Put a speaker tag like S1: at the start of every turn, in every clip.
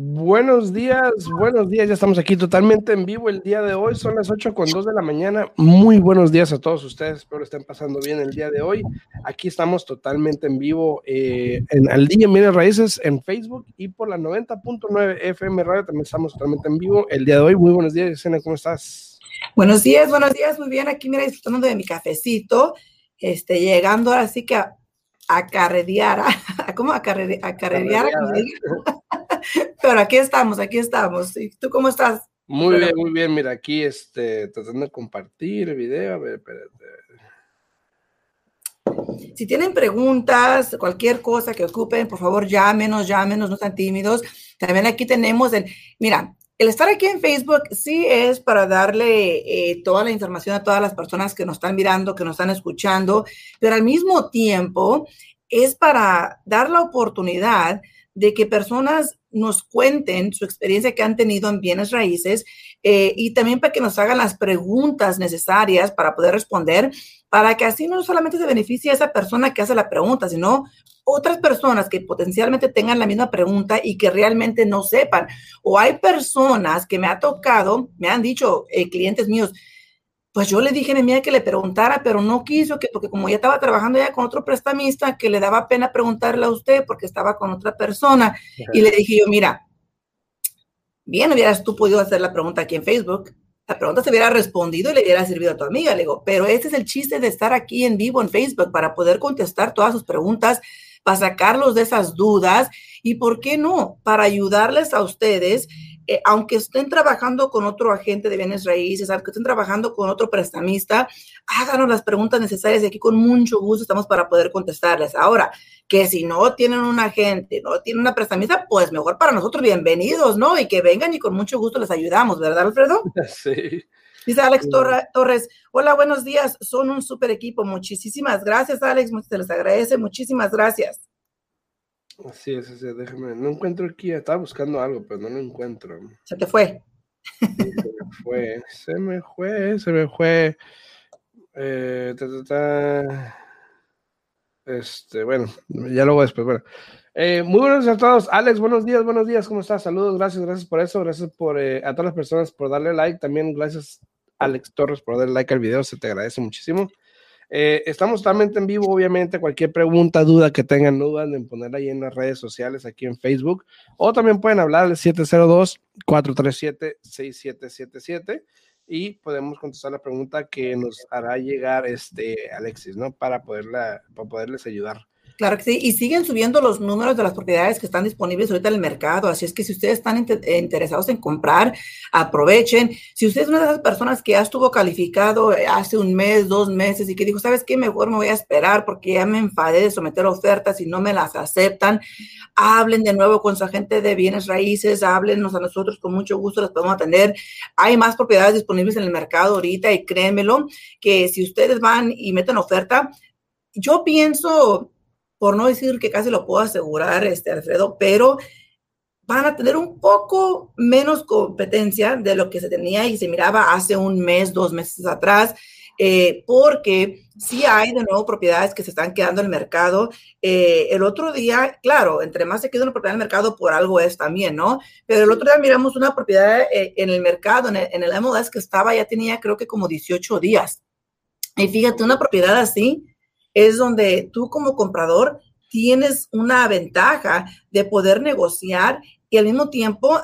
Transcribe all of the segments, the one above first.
S1: Buenos días, buenos días. Ya estamos aquí totalmente en vivo el día de hoy. Son las 8 con 2 de la mañana. Muy buenos días a todos ustedes. Espero estén pasando bien el día de hoy. Aquí estamos totalmente en vivo eh, en Al Día Bienes Raíces en Facebook y por la 90.9 FM Radio también estamos totalmente en vivo el día de hoy. Muy buenos días, Yesenia. ¿Cómo estás?
S2: Buenos días, buenos días. Muy bien. Aquí, mira, disfrutando de mi cafecito. Este, llegando ahora sí que a, a ¿cómo? A, carrerear. Pero aquí estamos, aquí estamos. ¿Y tú cómo estás?
S1: Muy bien, muy bien. Mira, aquí este, tratando de compartir el video. A ver, espérate.
S2: Si tienen preguntas, cualquier cosa que ocupen, por favor, llámenos, llámenos, no sean tímidos. También aquí tenemos, el, mira, el estar aquí en Facebook sí es para darle eh, toda la información a todas las personas que nos están mirando, que nos están escuchando, pero al mismo tiempo es para dar la oportunidad de que personas nos cuenten su experiencia que han tenido en bienes raíces eh, y también para que nos hagan las preguntas necesarias para poder responder, para que así no solamente se beneficie a esa persona que hace la pregunta, sino otras personas que potencialmente tengan la misma pregunta y que realmente no sepan. O hay personas que me ha tocado, me han dicho eh, clientes míos, pues yo le dije a mía que le preguntara, pero no quiso, que porque como ya estaba trabajando ya con otro prestamista, que le daba pena preguntarle a usted porque estaba con otra persona. Y le dije yo, mira, bien hubieras tú podido hacer la pregunta aquí en Facebook. La pregunta se hubiera respondido y le hubiera servido a tu amiga. Le digo, pero ese es el chiste de estar aquí en vivo en Facebook para poder contestar todas sus preguntas, para sacarlos de esas dudas y, ¿por qué no? Para ayudarles a ustedes eh, aunque estén trabajando con otro agente de bienes raíces, aunque estén trabajando con otro prestamista, háganos las preguntas necesarias y aquí con mucho gusto estamos para poder contestarles. Ahora, que si no tienen un agente, no tienen una prestamista, pues mejor para nosotros, bienvenidos, ¿no? Y que vengan y con mucho gusto les ayudamos, ¿verdad, Alfredo?
S1: Sí.
S2: Dice Alex Torres, hola, buenos días, son un super equipo, muchísimas gracias, Alex, se les agradece, muchísimas gracias.
S1: Así es, así déjame. No encuentro aquí, estaba buscando algo, pero no lo encuentro.
S2: Se te fue.
S1: se me fue, se me fue, se me fue. Eh, Este, bueno, ya luego después. Bueno, eh, muy buenos días a todos. Alex, buenos días, buenos días, ¿cómo estás? Saludos, gracias, gracias por eso. Gracias por eh, a todas las personas por darle like. También gracias, Alex Torres, por darle like al video, se te agradece muchísimo. Eh, estamos totalmente en vivo, obviamente. Cualquier pregunta, duda que tengan, no duden en ponerla ahí en las redes sociales, aquí en Facebook. O también pueden hablar al 702-437-6777 y podemos contestar la pregunta que nos hará llegar este Alexis, ¿no? Para, poderla, para poderles ayudar.
S2: Claro que sí, y siguen subiendo los números de las propiedades que están disponibles ahorita en el mercado, así es que si ustedes están eh, interesados en comprar, aprovechen. Si usted es una de esas personas que ya estuvo calificado eh, hace un mes, dos meses y que dijo, ¿sabes qué? Mejor me voy a esperar porque ya me enfadé de someter ofertas y no me las aceptan, hablen de nuevo con su agente de bienes raíces, háblenos a nosotros, con mucho gusto los podemos atender. Hay más propiedades disponibles en el mercado ahorita y créanmelo que si ustedes van y meten oferta, yo pienso por no decir que casi lo puedo asegurar, este Alfredo, pero van a tener un poco menos competencia de lo que se tenía y se miraba hace un mes, dos meses atrás, eh, porque sí hay de nuevo propiedades que se están quedando en el mercado. Eh, el otro día, claro, entre más se queda una propiedad en el mercado, por algo es también, ¿no? Pero el otro día miramos una propiedad eh, en el mercado, en el, en el MLS que estaba, ya tenía creo que como 18 días. Y fíjate, una propiedad así, es donde tú como comprador tienes una ventaja de poder negociar y al mismo tiempo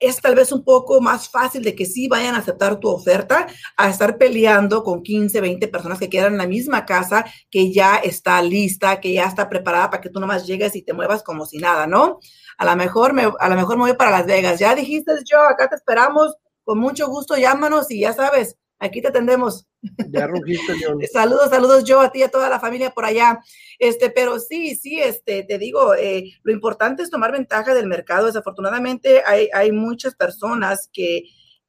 S2: es tal vez un poco más fácil de que sí vayan a aceptar tu oferta a estar peleando con 15, 20 personas que quedan la misma casa que ya está lista, que ya está preparada para que tú nomás llegues y te muevas como si nada, ¿no? A lo mejor me, a lo mejor me voy para Las Vegas. Ya dijiste, yo, acá te esperamos, con mucho gusto llámanos y ya sabes, Aquí te atendemos.
S1: Ya rugiste, León.
S2: saludos, saludos yo a ti y a toda la familia por allá. Este, pero sí, sí, este, te digo, eh, lo importante es tomar ventaja del mercado. Desafortunadamente hay, hay muchas personas que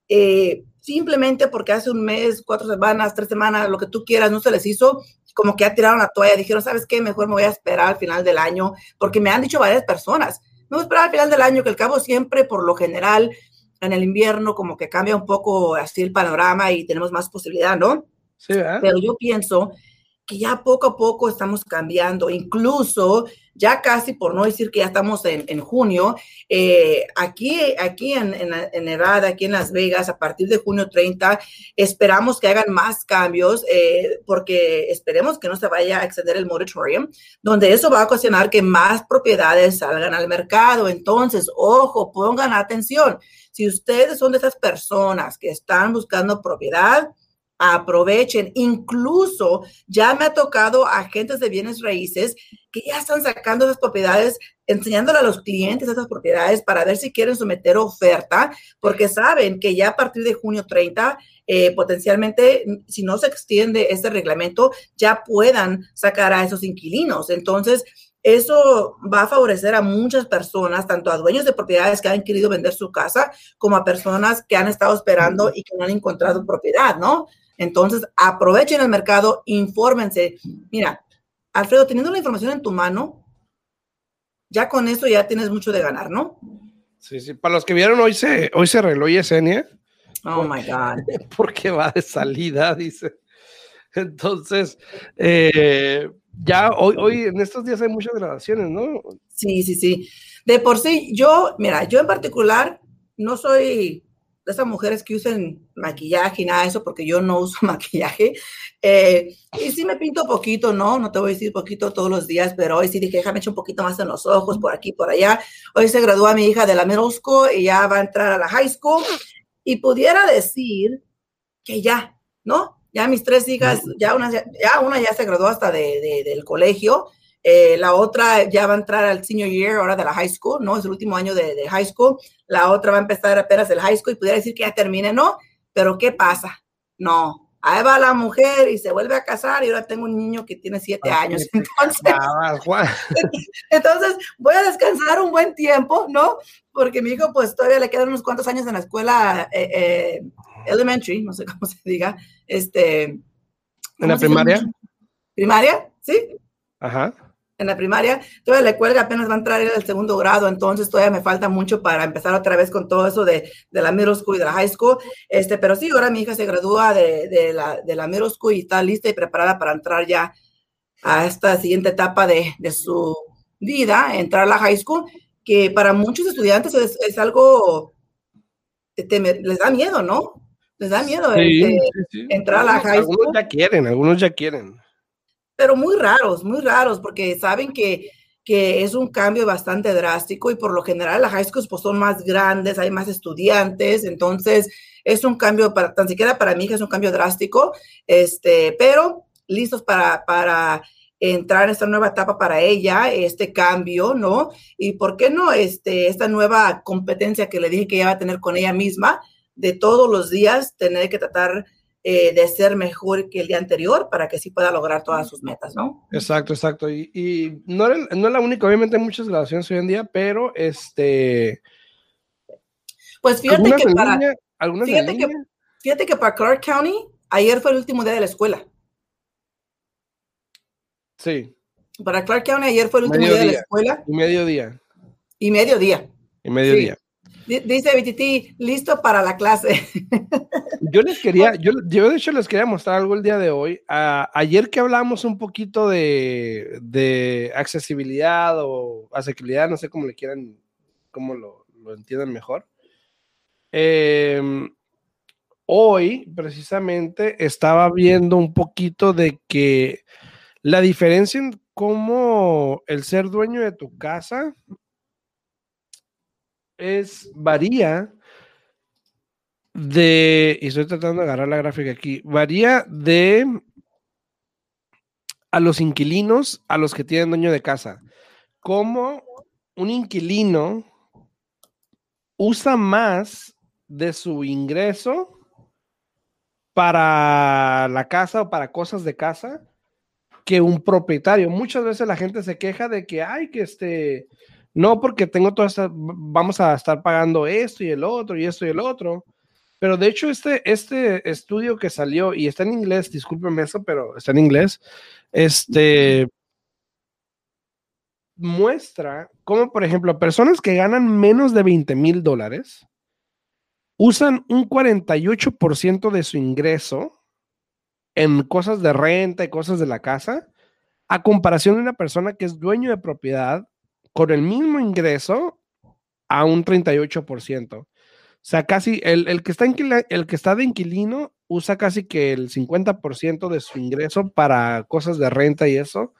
S2: eh, simplemente porque hace un mes, cuatro semanas, tres semanas, lo que tú quieras, no se les hizo, como que ya tiraron la toalla, dijeron, ¿sabes qué? Mejor me voy a esperar al final del año, porque me han dicho varias personas, me voy a esperar al final del año, que el cabo siempre, por lo general, en el invierno como que cambia un poco así el panorama y tenemos más posibilidad, ¿no?
S1: Sí, ¿verdad?
S2: Pero yo pienso que ya poco a poco estamos cambiando, incluso ya casi, por no decir que ya estamos en, en junio, eh, aquí, aquí en, en, en, Nevada, aquí en Las Vegas, a partir de junio 30, esperamos que hagan más cambios, eh, porque esperemos que no se vaya a extender el moratorium, donde eso va a ocasionar que más propiedades salgan al mercado. Entonces, ojo, pongan atención. Si ustedes son de esas personas que están buscando propiedad, aprovechen. Incluso ya me ha tocado agentes de bienes raíces que ya están sacando esas propiedades, enseñándole a los clientes esas propiedades para ver si quieren someter oferta, porque saben que ya a partir de junio 30, eh, potencialmente, si no se extiende este reglamento, ya puedan sacar a esos inquilinos. Entonces, eso va a favorecer a muchas personas, tanto a dueños de propiedades que han querido vender su casa, como a personas que han estado esperando y que no han encontrado propiedad, ¿no? Entonces, aprovechen el mercado, infórmense. Mira, Alfredo, teniendo la información en tu mano, ya con eso ya tienes mucho de ganar, ¿no?
S1: Sí, sí. Para los que vieron, hoy se, hoy se arregló Yesenia.
S2: Oh, my God.
S1: Porque va de salida, dice. Entonces, eh, ya hoy, hoy, en estos días hay muchas grabaciones, ¿no?
S2: Sí, sí, sí. De por sí, yo, mira, yo en particular no soy esas mujeres que usen maquillaje y nada de eso, porque yo no uso maquillaje. Eh, y sí me pinto poquito, ¿no? No te voy a decir poquito todos los días, pero hoy sí dije, déjame echar un poquito más en los ojos, por aquí, por allá. Hoy se gradúa mi hija de la middle school y ya va a entrar a la high school. Y pudiera decir que ya, ¿no? Ya mis tres hijas, ya una ya, una ya se graduó hasta de, de, del colegio eh, la otra ya va a entrar al senior year ahora de la high school, ¿no? Es el último año de, de, high school. La otra va a empezar apenas el high school y pudiera decir que ya termine, ¿no? Pero ¿qué pasa? No. Ahí va la mujer y se vuelve a casar y ahora tengo un niño que tiene siete años. Entonces, entonces, voy a descansar un buen tiempo, ¿no? Porque mi hijo pues todavía le quedan unos cuantos años en la escuela eh, eh, elementary, no sé cómo se diga. Este,
S1: ¿En la primaria?
S2: ¿Primaria? Sí.
S1: Ajá
S2: en la primaria, todavía le cuelga, apenas va a entrar en el segundo grado, entonces todavía me falta mucho para empezar otra vez con todo eso de, de la middle school y de la high school. Este, pero sí, ahora mi hija se gradúa de, de, la, de la middle school y está lista y preparada para entrar ya a esta siguiente etapa de, de su vida, entrar a la high school, que para muchos estudiantes es, es algo, te, les da miedo, ¿no? Les da miedo
S1: sí, este, sí, sí.
S2: entrar a la high
S1: school. Algunos ya quieren, algunos ya quieren
S2: pero muy raros, muy raros, porque saben que, que es un cambio bastante drástico y por lo general las high schools pues, son más grandes, hay más estudiantes, entonces es un cambio, para, tan siquiera para mi hija es un cambio drástico, este, pero listos para, para entrar en esta nueva etapa para ella, este cambio, ¿no? Y por qué no, este, esta nueva competencia que le dije que ella va a tener con ella misma, de todos los días tener que tratar eh, de ser mejor que el día anterior para que sí pueda lograr todas sus metas, ¿no?
S1: Exacto, exacto. Y, y no, no, es la única, obviamente hay muchas grabaciones hoy en día, pero este...
S2: Pues fíjate que para...
S1: Línea, ¿algunas
S2: fíjate, que, fíjate que para Clark County, ayer fue el último día de la escuela.
S1: Sí.
S2: Para Clark County, ayer fue el último día de la escuela.
S1: Y mediodía.
S2: Y mediodía.
S1: Y mediodía.
S2: Sí. Dice BTT, listo para la clase.
S1: Yo les quería, yo, yo de hecho les quería mostrar algo el día de hoy. Uh, ayer que hablamos un poquito de, de, accesibilidad o asequibilidad, no sé cómo le quieran, cómo lo, lo entiendan mejor. Eh, hoy, precisamente, estaba viendo un poquito de que la diferencia en cómo el ser dueño de tu casa es varía de, y estoy tratando de agarrar la gráfica aquí, varía de a los inquilinos a los que tienen dueño de casa. Como un inquilino usa más de su ingreso para la casa o para cosas de casa que un propietario. Muchas veces la gente se queja de que, ay, que este, no porque tengo toda esta, vamos a estar pagando esto y el otro y esto y el otro. Pero de hecho, este, este estudio que salió, y está en inglés, discúlpenme eso, pero está en inglés, este muestra cómo, por ejemplo, personas que ganan menos de 20 mil dólares usan un 48% de su ingreso en cosas de renta y cosas de la casa, a comparación de una persona que es dueño de propiedad con el mismo ingreso a un 38%. O sea, casi el, que, está el que está de inquilino usa casi que el 50% de su ingreso para cosas de renta y eso,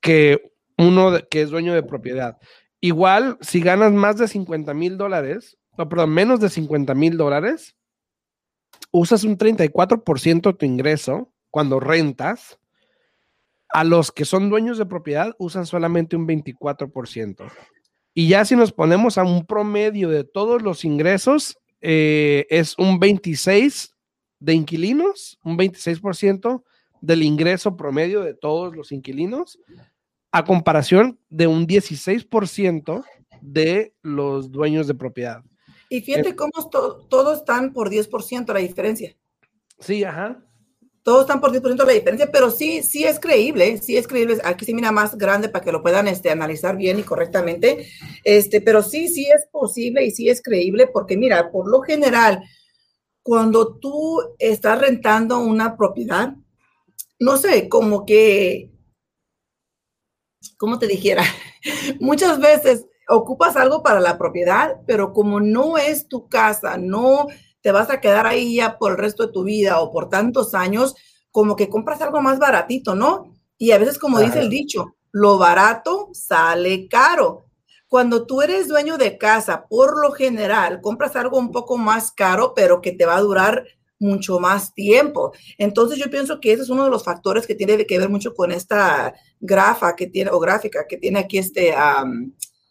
S1: que uno que es dueño de propiedad. Igual, si ganas más de 50 mil dólares, no, perdón, menos de 50 mil dólares, usas un 34% de tu ingreso cuando rentas. A los que son dueños de propiedad usan solamente un 24%. Y ya si nos ponemos a un promedio de todos los ingresos, eh, es un 26 de inquilinos, un 26% del ingreso promedio de todos los inquilinos, a comparación de un 16% de los dueños de propiedad.
S2: Y fíjate cómo todos están por 10% la diferencia.
S1: Sí, ajá.
S2: Todos están por 10% la diferencia, pero sí, sí es creíble, sí es creíble. Aquí se mira más grande para que lo puedan este, analizar bien y correctamente. Este, pero sí, sí es posible y sí es creíble porque mira, por lo general, cuando tú estás rentando una propiedad, no sé, como que, ¿cómo te dijera? Muchas veces ocupas algo para la propiedad, pero como no es tu casa, no te vas a quedar ahí ya por el resto de tu vida o por tantos años, como que compras algo más baratito, ¿no? Y a veces, como dice el dicho, lo barato sale caro. Cuando tú eres dueño de casa, por lo general, compras algo un poco más caro, pero que te va a durar mucho más tiempo. Entonces yo pienso que ese es uno de los factores que tiene que ver mucho con esta grafa que tiene o gráfica que tiene aquí este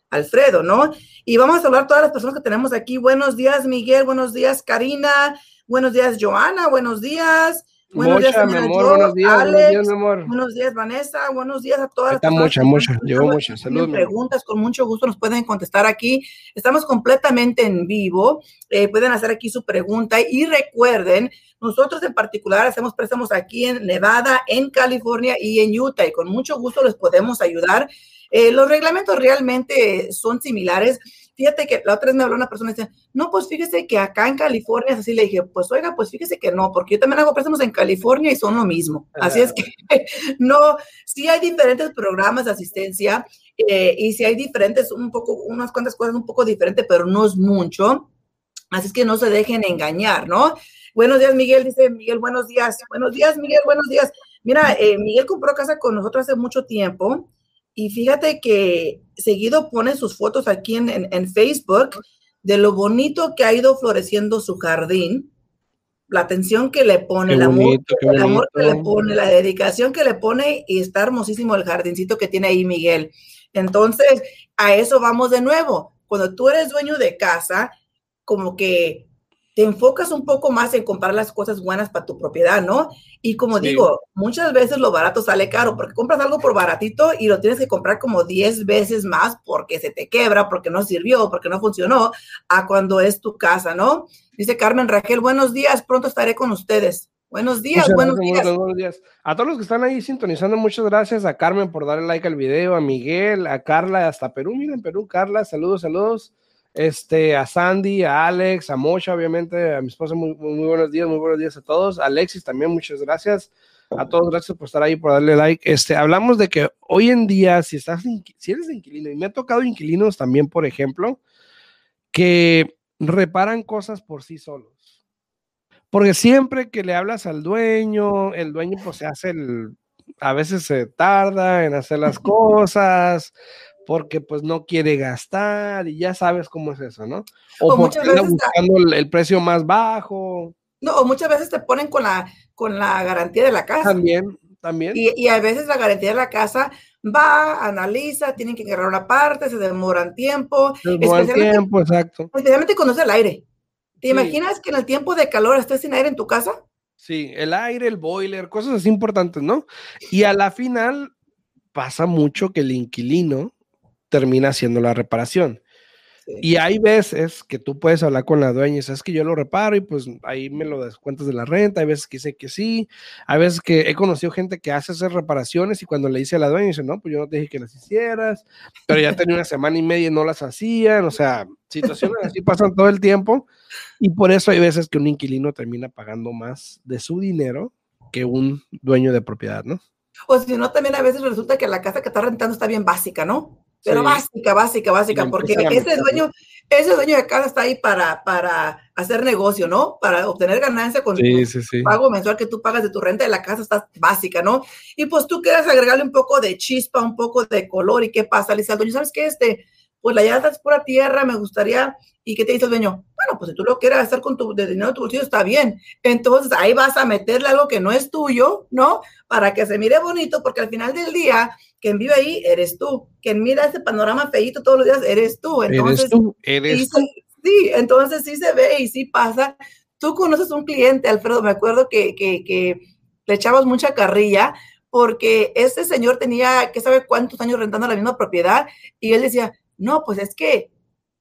S2: Alfredo, ¿no? Y vamos a hablar todas las personas que tenemos aquí. Buenos días, Miguel. Buenos días, Karina. Buenos días, Joana. Buenos días. Buenos días,
S1: mi amor. buenos días, buenos días, mi amor.
S2: Buenos días, Vanessa. Buenos días a todas.
S1: Está mucha, mucha. Llevo mucha. Saludos.
S2: Preguntas con mucho gusto nos pueden contestar aquí. Estamos completamente en vivo. Eh, pueden hacer aquí su pregunta y recuerden, nosotros en particular hacemos préstamos aquí en Nevada, en California y en Utah y con mucho gusto les podemos ayudar. Eh, los reglamentos realmente son similares. Fíjate que la otra vez me habló una persona y dice, no, pues fíjese que acá en California es así. Le dije, pues oiga, pues fíjese que no, porque yo también hago préstamos en California y son lo mismo. Así es que no, sí hay diferentes programas de asistencia eh, y sí hay diferentes, un poco, unas cuantas cosas un poco diferentes, pero no es mucho. Así es que no se dejen engañar, ¿no? Buenos días, Miguel, dice Miguel, buenos días. Buenos días, Miguel, buenos días. Mira, eh, Miguel compró casa con nosotros hace mucho tiempo y fíjate que seguido pone sus fotos aquí en, Facebook de lo bonito que ha ido floreciendo su jardín, la atención que le pone, el, amor, el amor que le pone, la dedicación que le pone y está hermosísimo el jardincito que tiene ahí Miguel. Entonces, a eso vamos de nuevo. Cuando tú eres dueño de casa, como que te enfocas un poco más en comprar las cosas buenas para tu propiedad, ¿no? Y como digo, muchas veces lo barato sale caro, porque compras algo por baratito y lo tienes que comprar como 10 veces más porque se te quebra, porque no sirvió, porque no funcionó, a cuando es tu casa, ¿no? Dice Carmen Raquel, buenos días, pronto estaré con ustedes. Buenos días, buenos días.
S1: buenos días. A todos los que están ahí sintonizando, muchas gracias a Carmen por darle like al video, a Miguel, a Carla, hasta Perú, miren Perú, Carla, saludos, saludos este, a Sandy, a Alex, a Mocha, obviamente, a mi esposa, muy, muy, buenos días, muy buenos días a todos. Alexis también, muchas gracias. A todos, gracias por estar ahí, por darle like. Este, hablamos de que hoy en día, si estás, si eres inquilino, y me ha tocado inquilinos también, por ejemplo, que reparan cosas por sí solos. Porque siempre que le hablas al dueño, el dueño pues se hace el, a veces se tarda en hacer las cosas, porque pues no quiere gastar y ya sabes cómo es eso, ¿no? O, porque anda buscando el, precio más bajo.
S2: No, o muchas veces te ponen con la, con la garantía de la casa.
S1: También, también.
S2: Y, y a veces la garantía de la casa va, analiza, tienen que agarrar una parte, se demoran tiempo.
S1: Demoran tiempo, exacto.
S2: Especialmente cuando es el aire. ¿Te imaginas que en el tiempo de calor estés sin aire en tu casa?
S1: Sí, el aire, el boiler, cosas así importantes, ¿no? Y a la final pasa mucho que el inquilino termina haciendo la reparación. Y hay veces que tú puedes hablar con la dueña y sabes que yo lo reparo y pues ahí me lo descuentas de la renta. Hay veces que dice que sí. Hay veces que he conocido gente que hace esas reparaciones y cuando le dice a la dueña dice, no, pues yo no te dije que las hicieras, pero ya tenía una semana y media y no las hacían. O sea, situaciones así pasan todo el tiempo y por eso hay veces que un inquilino termina pagando más de su dinero que un dueño de propiedad, ¿no?
S2: O si no, también a veces resulta que la casa que está rentando está bien básica, ¿no? Pero básica, básica, básica, porque ese dueño, ese dueño de casa está ahí para, para hacer negocio, ¿no? Para obtener ganancia con el pago mensual que tú pagas de tu renta de la casa está básica, ¿no? Y pues tú quieres agregarle un poco de chispa, un poco de color, ¿y qué pasa? Le dice al dueño, ¿sabes qué? Este, pues la llanta es pura tierra, me gustaría, ¿y qué te dice el dueño? Bueno, pues si tú lo quieres hacer con tu de dinero de tu bolsillo, está bien. Entonces ahí vas a meterle algo que no es tuyo, ¿no? Para que se mire bonito, porque al final del día quien vive ahí eres tú, quien mira ese panorama feíto todos los días eres tú. Entonces,
S1: eres tú, eres
S2: sí, sí, entonces sí se ve y sí pasa. Tú conoces un cliente, Alfredo, me acuerdo que, que, que le echamos mucha carrilla porque este señor tenía, ¿qué sabe cuántos años rentando la misma propiedad? Y él decía, no, pues es que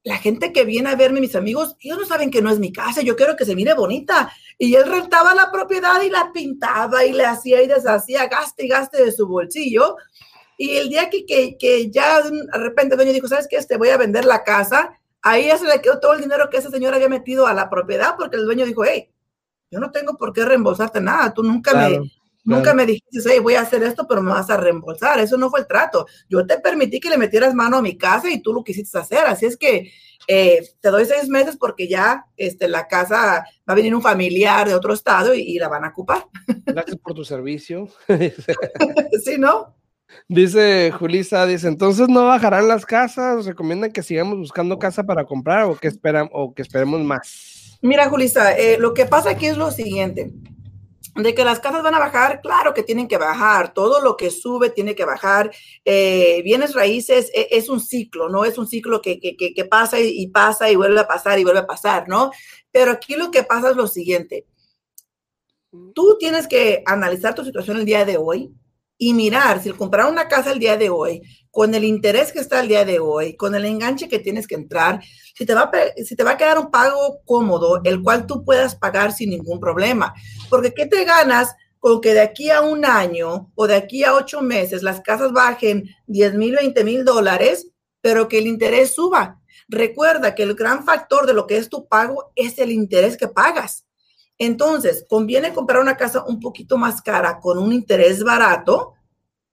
S2: la gente que viene a verme, mis amigos, ellos no saben que no es mi casa, yo quiero que se mire bonita. Y él rentaba la propiedad y la pintaba y le hacía y deshacía, gaste y gaste de su bolsillo. Y el día que, que, que ya de repente el dueño dijo, ¿sabes qué? Te voy a vender la casa. Ahí ya se le quedó todo el dinero que esa señora había metido a la propiedad porque el dueño dijo, hey, yo no tengo por qué reembolsarte nada. Tú nunca me, Nunca me dijiste, hey, voy a hacer esto, pero me vas a reembolsar. Eso no fue el trato. Yo te permití que le metieras mano a mi casa y tú lo quisiste hacer. Así es que eh, te doy seis meses porque ya este, la casa va a venir un familiar de otro estado y, y la van a ocupar.
S1: Gracias por tu servicio.
S2: sí, ¿no?
S1: Dice Julisa, dice, entonces no bajarán las casas, recomiendan que sigamos buscando casa para comprar o que esperan o que esperemos más.
S2: Mira, Julisa, eh, lo que pasa aquí es lo siguiente. De que las casas van a bajar, claro que tienen que bajar, todo lo que sube tiene que bajar. Eh, bienes raíces e, es, un ciclo, ¿no? Es un ciclo que, que, que pasa y, y, pasa y vuelve a pasar y vuelve a pasar, ¿no? Pero aquí lo que pasa es lo siguiente. Tú tienes que analizar tu situación el día de hoy, y mirar si comprar una casa el día de hoy, con el interés que está el día de hoy, con el enganche que tienes que entrar, si te va a, si te va a quedar un pago cómodo, el cual tú puedas pagar sin ningún problema. Porque ¿qué te ganas con que de aquí a un año o de aquí a ocho meses las casas bajen 10 mil, 20 mil dólares, pero que el interés suba? Recuerda que el gran factor de lo que es tu pago es el interés que pagas. Entonces, conviene comprar una casa un poquito más cara con un interés barato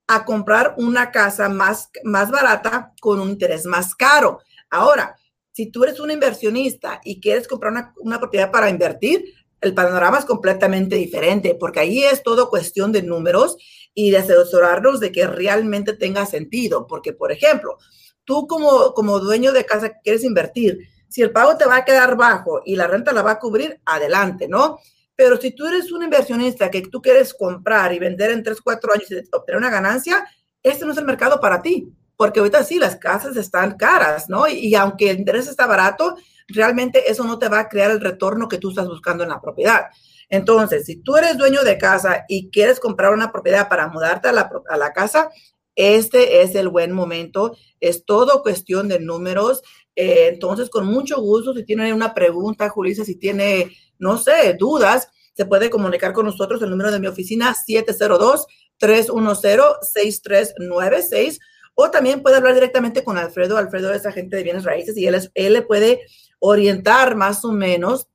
S2: a comprar una casa más, más barata con un interés más caro. Ahora, si tú eres un inversionista y quieres comprar una, una propiedad para invertir, el panorama es completamente diferente, porque ahí es todo cuestión de números y de asesorarnos de que realmente tenga sentido. Porque, por ejemplo, tú como, como dueño de casa quieres invertir, si el pago te va a quedar bajo y la renta la va a cubrir, adelante, ¿no? Pero si tú eres un inversionista que tú quieres comprar y vender en 3, 4 años y obtener una ganancia, este no es el mercado para ti, porque ahorita sí, las casas están caras, ¿no? Y, y, aunque el interés está barato, realmente eso no te va a crear el retorno que tú estás buscando en la propiedad. Entonces, si tú eres dueño de casa y quieres comprar una propiedad para mudarte a la, a la casa, este es el buen momento. Es todo cuestión de números. Eh, entonces, con mucho gusto, si tiene una pregunta, Julissa, si tiene, no sé, dudas, se puede comunicar con nosotros. El número de mi oficina, 702-310-6396. O también puede hablar directamente con Alfredo. Alfredo es agente de bienes raíces y él, es, él le puede orientar más o menos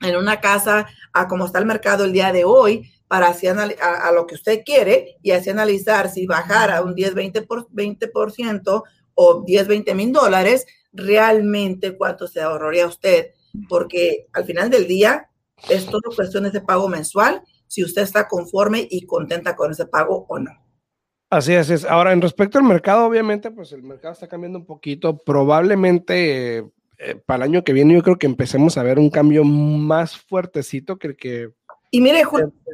S2: en una casa a cómo está el mercado el día de hoy para así a, a, lo que usted quiere y así analizar si bajar a un 10, 20%, por, 20 o 10, 20 mil dólares, realmente cuánto se ahorraría usted, porque al final del día es todo cuestión de pago mensual, si usted está conforme y contenta con ese pago o no.
S1: Así es, es. Ahora, en respecto al mercado, obviamente, pues el mercado está cambiando un poquito. Probablemente eh, para el año que viene yo creo que empecemos a ver un cambio más fuertecito que el que...
S2: Y mire,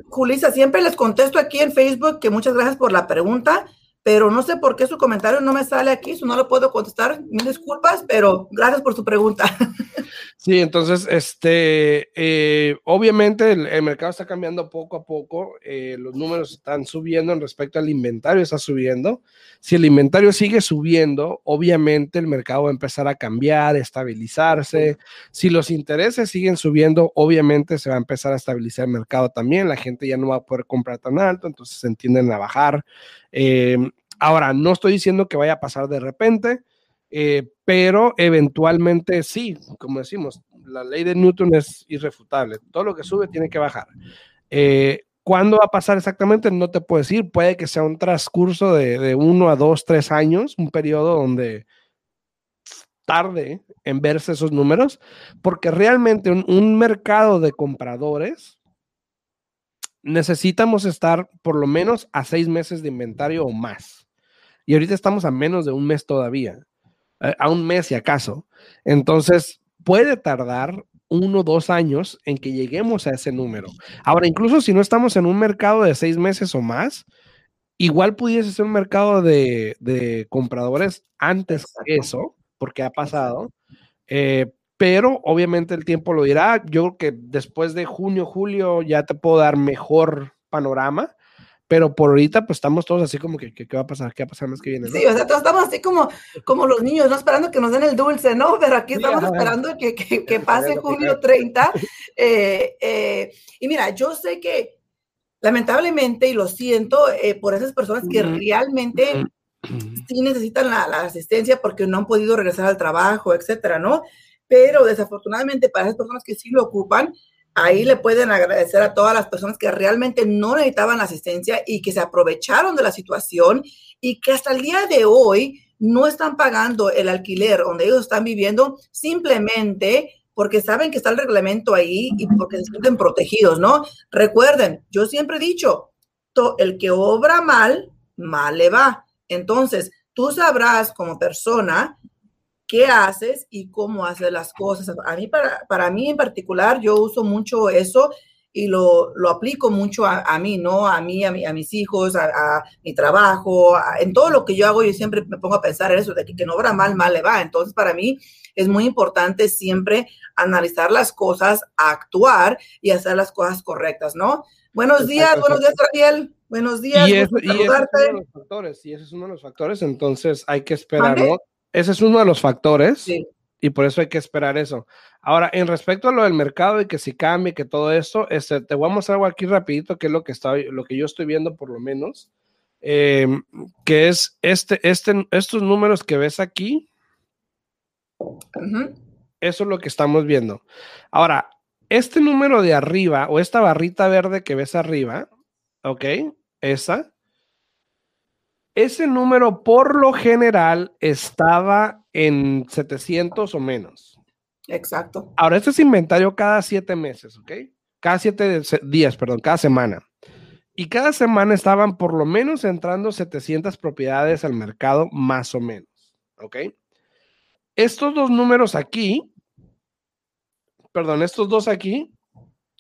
S2: Julisa, siempre les contesto aquí en Facebook que muchas gracias por la pregunta pero no sé por qué su comentario no me sale aquí, eso no lo puedo contestar. Mil disculpas, pero gracias por su pregunta.
S1: Sí, entonces, este, eh, obviamente el, el, mercado está cambiando poco a poco, eh, los números están subiendo en respecto al inventario, está subiendo. Si el inventario sigue subiendo, obviamente el mercado va a empezar a cambiar, estabilizarse. Si los intereses siguen subiendo, obviamente se va a empezar a estabilizar el mercado también. La gente ya no va a poder comprar tan alto, entonces se entienden a bajar. Eh, ahora, no estoy diciendo que vaya a pasar de repente, eh, pero eventualmente sí, como decimos, la ley de Newton es irrefutable. Todo lo que sube tiene que bajar. Eh, ¿Cuándo va a pasar exactamente? No te puedo decir. Puede que sea un transcurso de, de uno a dos, tres años, un periodo donde tarde en verse esos números, porque realmente un, un mercado de compradores necesitamos estar por lo menos a seis meses de inventario o más. Y ahorita estamos a menos de un mes todavía, eh, a un mes si acaso. Entonces, puede tardar uno o dos años en que lleguemos a ese número. Ahora, incluso si no estamos en un mercado de seis meses o más, igual pudiese ser un mercado de, de compradores antes que eso, porque ha pasado. Eh, pero obviamente el tiempo lo dirá. Yo creo que después de junio, julio ya te puedo dar mejor panorama. Pero por ahorita, pues estamos todos así como que, ¿qué va a pasar? ¿Qué va a pasar más que viene?
S2: ¿no? Sí, o sea, todos estamos así como, como los niños, ¿no? Esperando que nos den el dulce, ¿no? Pero aquí estamos sí, esperando que, que, que, pase julio 30. Eh, eh, y mira, yo sé que lamentablemente, y lo siento eh, por esas personas que realmente sí necesitan la, la, asistencia porque no han podido regresar al trabajo, etcétera, ¿no? Pero desafortunadamente para esas personas que sí lo ocupan, ahí le pueden agradecer a todas las personas que realmente no necesitaban asistencia y que se aprovecharon de la situación y que hasta el día de hoy no están pagando el alquiler donde ellos están viviendo simplemente porque saben que está el reglamento ahí y porque se sienten protegidos, ¿no? Recuerden, yo siempre he dicho, el que obra mal, mal le va. Entonces, tú sabrás como persona qué haces y cómo haces las cosas. A mí, para, para mí en particular, yo uso mucho eso y lo, lo aplico mucho a, a, mí, ¿no? A mí, a, mi, a mis hijos, a, a mi trabajo, en todo lo que yo hago, yo siempre me pongo a pensar en eso, de que, que no obra mal, mal le va. Entonces, para mí es muy importante siempre analizar las cosas, actuar y hacer las cosas correctas, ¿no? Buenos días, buenos días, Ariel. Buenos días.
S1: Y, eso, y ese es uno de los factores, y ese es uno de los factores, entonces hay que esperarlo. Ese es uno de los factores.
S2: Sí.
S1: Y por eso hay que esperar eso. Ahora, en respecto a lo del mercado y que si cambie, que todo esto, este, te voy a mostrar algo aquí rapidito, que es lo que, está, lo que yo estoy viendo por lo menos, eh, que es este, este, estos números que ves aquí.
S2: Uh -huh.
S1: Eso es lo que estamos viendo. Ahora, este número de arriba o esta barrita verde que ves arriba, ¿ok? Esa, ese número por lo general estaba en 700 o menos.
S2: Exacto.
S1: Ahora, este es inventario cada siete meses, ¿ok? Cada siete días, perdón, cada semana. Y cada semana estaban por lo menos entrando 700 propiedades al mercado, más o menos, ¿ok? Estos dos números aquí, perdón, estos dos aquí,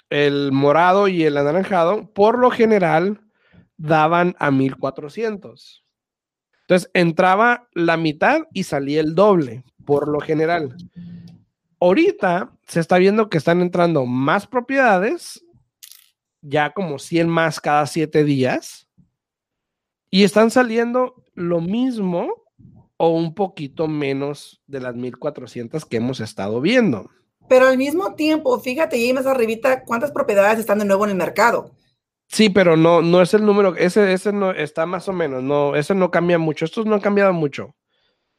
S1: el morado y el anaranjado, por lo general daban a 1400. Entonces entraba la mitad y salía el doble, por lo general. Ahorita se está viendo que están entrando más propiedades, ya como 100 más cada 7 días, y están saliendo lo mismo o un poquito menos de las 1400 que hemos estado viendo.
S2: Pero al mismo tiempo, fíjate, y más arribita, ¿cuántas propiedades están de nuevo en el mercado?
S1: Sí, pero no, no es el número, ese, ese no está más o menos, no, ese no cambia mucho, estos no han cambiado mucho.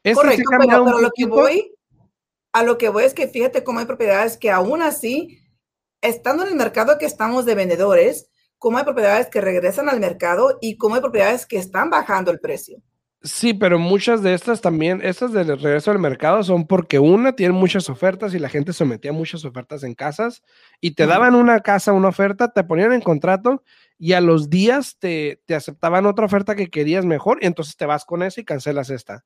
S2: Este Correcto, sí pero, pero lo que voy, a lo que voy es que fíjate cómo hay propiedades que aún así, estando en el mercado que estamos de vendedores, cómo hay propiedades que regresan al mercado y cómo hay propiedades que están bajando el precio.
S1: Sí, pero muchas de estas también, estas del regreso al mercado son porque una tiene muchas ofertas y la gente sometía muchas ofertas en casas y te daban una casa, una oferta, te ponían en contrato y a los días te, te aceptaban otra oferta que querías mejor y entonces te vas con esa y cancelas esta.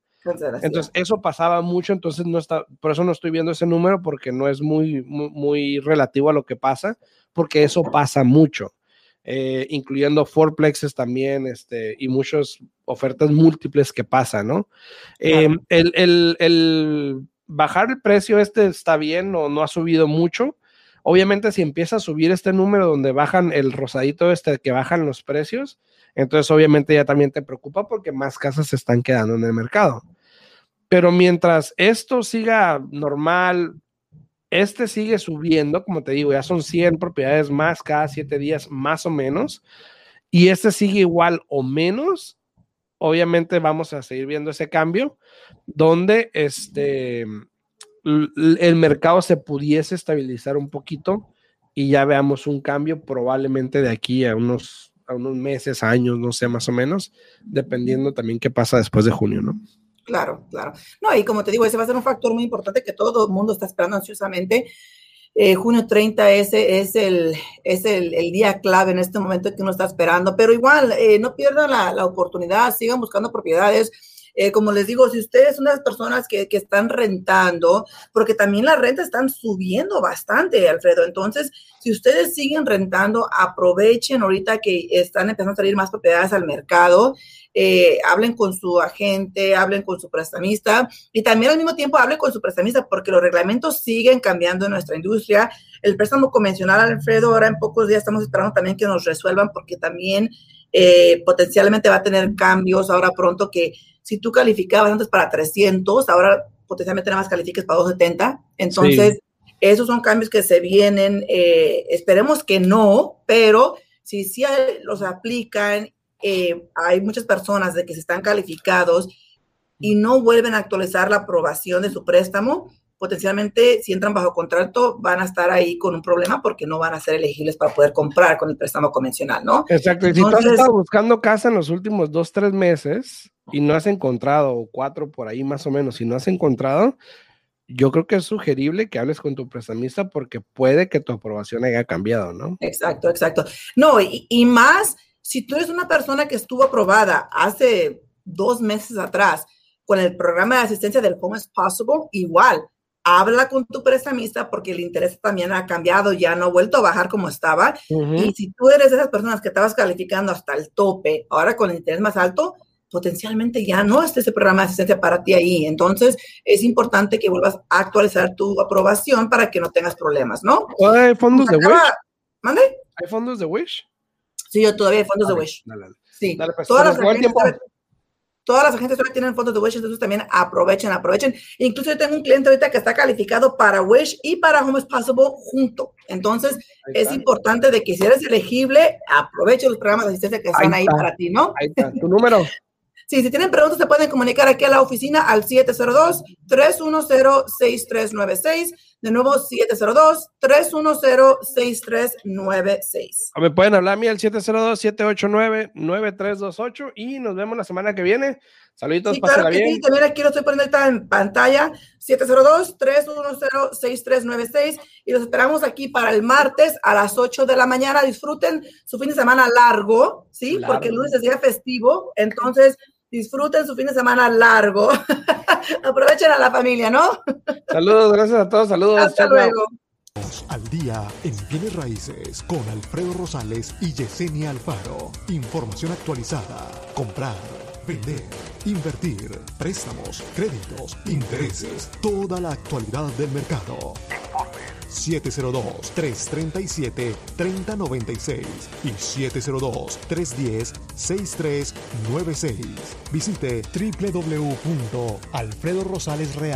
S1: Entonces eso pasaba mucho, entonces no está, por eso no estoy viendo ese número porque no es muy, muy, muy relativo a lo que pasa, porque eso pasa mucho. Eh, incluyendo fourplexes también, este, y muchas ofertas múltiples que pasan, ¿no? Eh, el, el, el, bajar el precio este está bien, no, no ha subido mucho. Obviamente, si empieza a subir este número donde bajan el rosadito este, que bajan los precios, entonces obviamente ya también te preocupa porque más casas se están quedando en el mercado. Pero mientras esto siga normal, este sigue subiendo, como te digo, ya son 100 propiedades más cada 7 días, más o menos. Y este sigue igual o menos. Obviamente vamos a seguir viendo ese cambio, donde este, el mercado se pudiese estabilizar un poquito y ya veamos un cambio probablemente de aquí a unos, a unos meses, años, no sé, más o menos, dependiendo también qué pasa después de junio, ¿no?
S2: Claro, claro. No, y como te digo, ese va a ser un factor muy importante que todo el mundo está esperando ansiosamente. Eh, junio 30 ese es el, es el, día clave en este momento que uno está esperando, pero igual, eh, no pierdan la, la, oportunidad, sigan buscando propiedades. Eh, como les digo, si ustedes son las personas que, que, están rentando, porque también las rentas están subiendo bastante, Alfredo. Entonces, si ustedes siguen rentando, aprovechen ahorita que están empezando a salir más propiedades al mercado. Eh, hablen con su agente, hablen con su prestamista y también al mismo tiempo hablen con su prestamista porque los reglamentos siguen cambiando en nuestra industria. El préstamo convencional, Alfredo, ahora en pocos días estamos esperando también que nos resuelvan porque también eh, potencialmente va a tener cambios ahora pronto que si tú calificabas antes para 300, ahora potencialmente nada más califiques para 270. Entonces, esos son cambios que se vienen. Eh, esperemos que no, pero si sí los aplican eh, hay muchas personas de que se están calificados y no vuelven a actualizar la aprobación de su préstamo, potencialmente si entran bajo contrato van a estar ahí con un problema porque no van a ser elegibles para poder comprar con el préstamo convencional, ¿no?
S1: Exacto, y si Entonces, tú has estado buscando casa en los últimos dos, tres meses y no has encontrado, o cuatro por ahí más o menos, si no has encontrado, yo creo que es sugerible que hables con tu prestamista porque puede que tu aprobación haya cambiado, ¿no?
S2: Exacto, exacto. No, y, y más si tú eres una persona que estuvo aprobada hace dos meses atrás con el programa de asistencia del Home is Possible, igual, habla con tu prestamista porque el interés también ha cambiado, ya no ha vuelto a bajar como estaba. Uh -huh. Y si tú eres de esas personas que estabas calificando hasta el tope, ahora con el interés más alto, potencialmente ya no esté ese programa de asistencia para ti ahí. Entonces, es importante que vuelvas a actualizar tu aprobación para que no tengas problemas, ¿no?
S1: ¿Hay fondos de Wish?
S2: ¿Mande?
S1: ¿Hay fondos de Wish?
S2: Sí, yo todavía hay fondos dale, de Wish.
S1: Dale, dale.
S2: Sí,
S1: pues,
S2: todas, las
S1: ¿cuál
S2: agencias, todas las agencias todavía tienen fondos de Wish, entonces también aprovechen, aprovechen. Incluso yo tengo un cliente ahorita que está calificado para Wish y para Home is Possible junto. Entonces, es importante de que si eres elegible, aproveche los programas de asistencia que están ahí, para ti, ¿no?
S1: Ahí está. Tu número.
S2: Sí, si tienen preguntas, se pueden comunicar aquí a la oficina al 702-310-6396. De nuevo, 702-310-6396.
S1: O me pueden hablar a mí al 702-789-9328 y nos vemos la semana que viene. Saluditos,
S2: Sí, claro que
S1: bien.
S2: sí, también aquí lo estoy poniendo ahorita en pantalla, 702-310-6396 y los esperamos aquí para el martes a las 8 de la mañana. Disfruten su fin de semana largo, ¿sí?
S1: Largo.
S2: Porque el lunes es día festivo, entonces disfruten su fin de semana largo. Aprovechen a la familia, ¿no?
S1: Saludos, gracias a todos. Saludos.
S2: Hasta
S1: chao, chao.
S2: luego.
S3: Al día en bienes raíces con Alfredo Rosales y Yesenia Alfaro. Información actualizada. Comprar, vender, invertir, préstamos, créditos, intereses, toda la actualidad del mercado. 702-337-3096 y 702-310-6396. Visite www.alfredorosalesreal